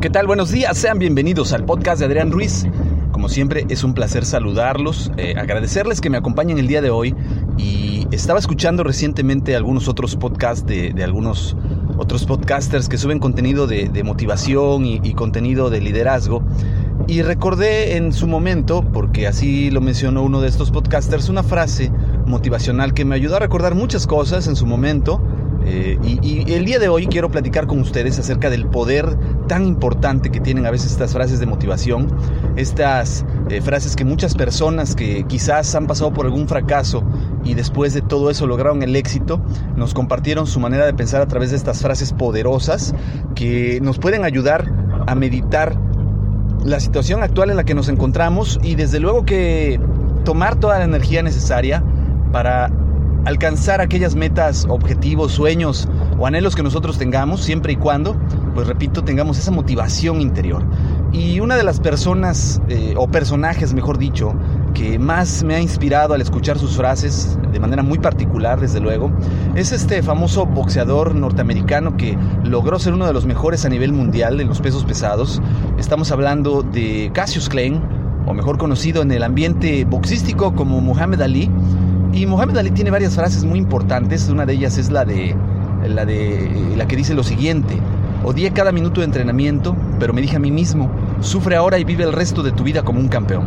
¿Qué tal? Buenos días, sean bienvenidos al podcast de Adrián Ruiz. Como siempre, es un placer saludarlos, eh, agradecerles que me acompañen el día de hoy. Y estaba escuchando recientemente algunos otros podcasts de, algunos otros podcasters que suben contenido de, motivación y contenido de liderazgo. Y recordé en su momento, porque así lo mencionó uno de estos podcasters, una frase motivacional que me ayudó a recordar muchas cosas en su momento. Eh, y, el día de hoy quiero platicar con ustedes acerca del poder tan importante que tienen a veces estas frases de motivación, estas eh, frases que muchas personas que quizás han pasado por algún fracaso y después de todo eso lograron el éxito, nos compartieron su manera de pensar a través de estas frases poderosas que nos pueden ayudar a meditar la situación actual en la que nos encontramos y desde luego que tomar toda la energía necesaria para alcanzar aquellas metas, objetivos, sueños o anhelos que nosotros tengamos, siempre y cuando, pues repito, tengamos esa motivación interior. Y una de las personas, eh, o personajes, mejor dicho, que más me ha inspirado al escuchar sus frases, de manera muy particular, desde luego, es este famoso boxeador norteamericano que logró ser uno de los mejores a nivel mundial en los pesos pesados. Estamos hablando de Cassius Clay, o mejor conocido en el ambiente boxístico como Muhammad Ali, y Mohamed Ali tiene varias frases muy importantes. Una de ellas es la de la de la que dice lo siguiente: Odié cada minuto de entrenamiento, pero me dije a mí mismo, sufre ahora y vive el resto de tu vida como un campeón.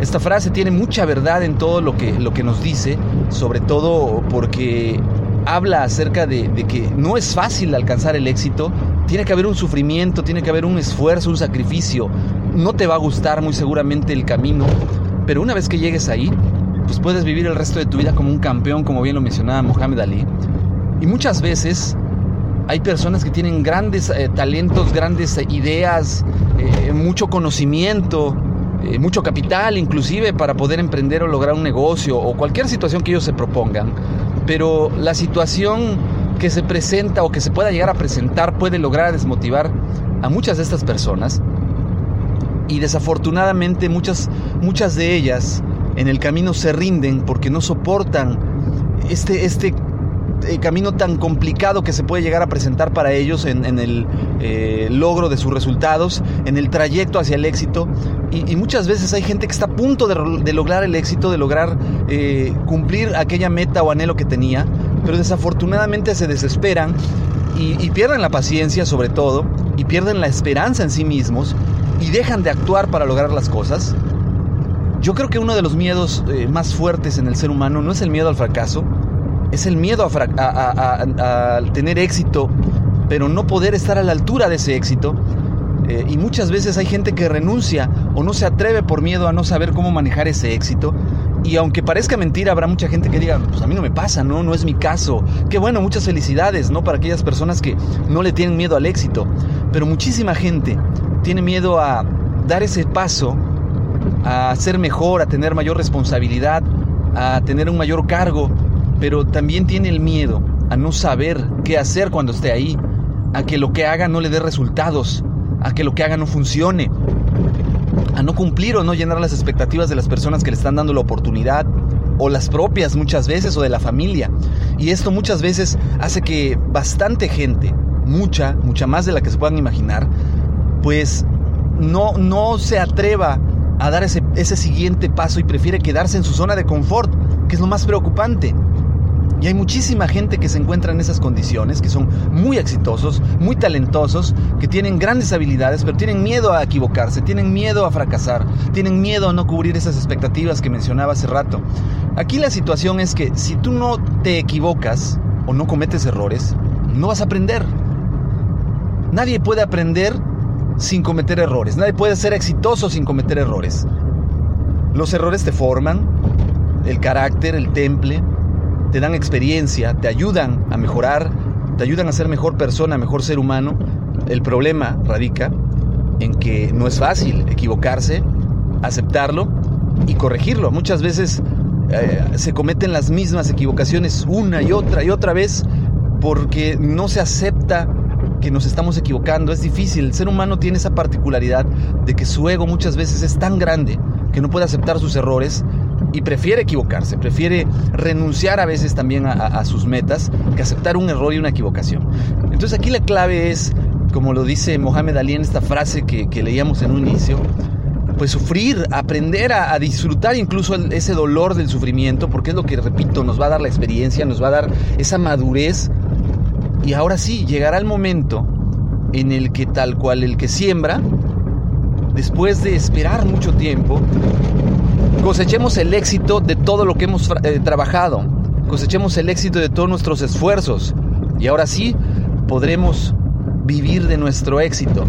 Esta frase tiene mucha verdad en todo lo que, lo que nos dice, sobre todo porque habla acerca de, de, que no es fácil alcanzar el éxito, tiene que haber un sufrimiento, tiene que haber un esfuerzo, un sacrificio. No te va a gustar muy seguramente el camino, pero una vez que llegues ahí, pues puedes vivir el resto de tu vida como un campeón, como bien lo mencionaba Mohamed Ali. Y muchas veces hay personas que tienen grandes eh, talentos, grandes eh, ideas, eh, mucho conocimiento, mucho capital inclusive para poder emprender o lograr un negocio o cualquier situación que ellos se propongan. Pero la situación que se presenta o que se pueda llegar a presentar puede lograr desmotivar a muchas de estas personas. Y desafortunadamente muchas, muchas de ellas en el camino se rinden porque no soportan este, este eh, camino tan complicado que se puede llegar a presentar para ellos en, el eh, logro de sus resultados, en el trayecto hacia el éxito. Y, muchas veces hay gente que está a punto de, de lograr el éxito, de lograr eh, cumplir aquella meta o anhelo que tenía, pero desafortunadamente se desesperan y, y pierden la paciencia sobre todo, y pierden la esperanza en sí mismos, y dejan de actuar para lograr las cosas. Yo creo que uno de los miedos eh, más fuertes en el ser humano no es el miedo al fracaso, es el miedo a, tener éxito, pero no poder estar a la altura de ese éxito. Eh, y muchas veces hay gente que renuncia o no se atreve por miedo a no saber cómo manejar ese éxito. Y aunque parezca mentira, habrá mucha gente que diga, pues a mí no me pasa, no, no es mi caso. Qué bueno, muchas felicidades, ¿no? Para aquellas personas que no le tienen miedo al éxito. Pero muchísima gente tiene miedo a dar ese paso a ser mejor, a tener mayor responsabilidad, a tener un mayor cargo, pero también tiene el miedo a no saber qué hacer cuando esté ahí, a que lo que haga no le dé resultados, a que lo que haga no funcione, a no cumplir o no llenar las expectativas de las personas que le están dando la oportunidad, o las propias muchas veces, o de la familia. Y esto muchas veces hace que bastante gente, mucha, mucha más de la que se puedan imaginar, pues no, no se atreva a dar ese, ese siguiente paso y prefiere quedarse en su zona de confort, que es lo más preocupante. Y hay muchísima gente que se encuentra en esas condiciones, que son muy exitosos, muy talentosos, que tienen grandes habilidades, pero tienen miedo a equivocarse, tienen miedo a fracasar, tienen miedo a no cubrir esas expectativas que mencionaba hace rato. Aquí la situación es que si tú no te equivocas o no cometes errores, no vas a aprender. Nadie puede aprender sin cometer errores. Nadie puede ser exitoso sin cometer errores. Los errores te forman, el carácter, el temple, te dan experiencia, te ayudan a mejorar, te ayudan a ser mejor persona, mejor ser humano. El problema radica en que no es fácil equivocarse, aceptarlo y corregirlo. Muchas veces eh, se cometen las mismas equivocaciones una y otra y otra vez porque no se acepta que nos estamos equivocando. Es difícil. El ser humano tiene esa particularidad de que su ego muchas veces es tan grande que no puede aceptar sus errores y prefiere equivocarse, prefiere renunciar a veces también a, sus metas que aceptar un error y una equivocación. Entonces aquí la clave es, como lo dice Mohamed Ali en esta frase que, leíamos en un inicio, pues sufrir, aprender a, disfrutar incluso ese dolor del sufrimiento, porque es lo que, repito, nos va a dar la experiencia, nos va a dar esa madurez. Y ahora sí, llegará el momento en el que tal cual el que siembra, después de esperar mucho tiempo, cosechemos el éxito de todo lo que hemos eh, trabajado, cosechemos el éxito de todos nuestros esfuerzos y ahora sí podremos vivir de nuestro éxito.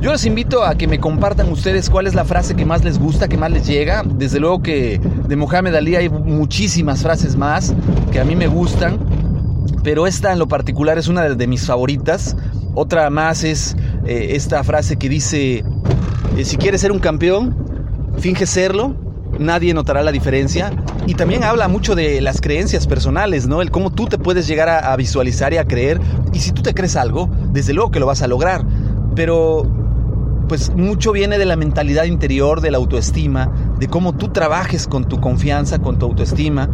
Yo les invito a que me compartan ustedes cuál es la frase que más les gusta, que más les llega. Desde luego que de Mohamed Ali hay muchísimas frases más que a mí me gustan, pero esta en lo particular es una de, mis favoritas. Otra más es eh, esta frase que dice, eh, si quieres ser un campeón, finge serlo, nadie notará la diferencia. Y también habla mucho de las creencias personales, ¿no? El cómo tú te puedes llegar a, visualizar y a creer. Y si tú te crees algo, desde luego que lo vas a lograr. Pero, pues mucho viene de la mentalidad interior, de la autoestima, de cómo tú trabajes con tu confianza, con tu autoestima.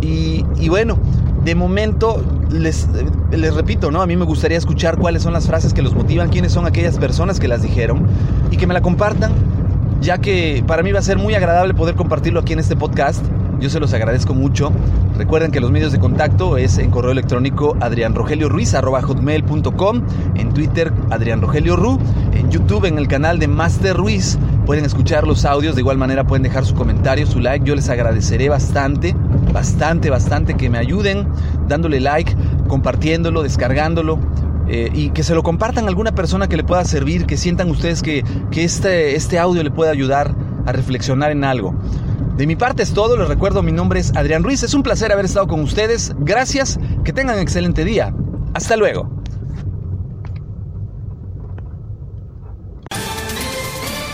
Y, y bueno, de momento les, les repito, ¿no? A mí me gustaría escuchar cuáles son las frases que los motivan, quiénes son aquellas personas que las dijeron y que me la compartan ya que para mí va a ser muy agradable poder compartirlo aquí en este podcast. Yo se los agradezco mucho. Recuerden que los medios de contacto es en correo electrónico adrianrogelioruiz.com, en Twitter Adrián Rogelio Ru, en YouTube en el canal de Master Ruiz. Pueden escuchar los audios, de igual manera pueden dejar su comentario, su like. Yo les agradeceré bastante, bastante, bastante que me ayuden dándole like, compartiéndolo, descargándolo. Eh, y que se lo compartan a alguna persona que le pueda servir, que sientan ustedes que, que este, este audio le puede ayudar a reflexionar en algo. De mi parte es todo, les recuerdo, mi nombre es Adrián Ruiz, es un placer haber estado con ustedes, gracias, que tengan un excelente día, hasta luego.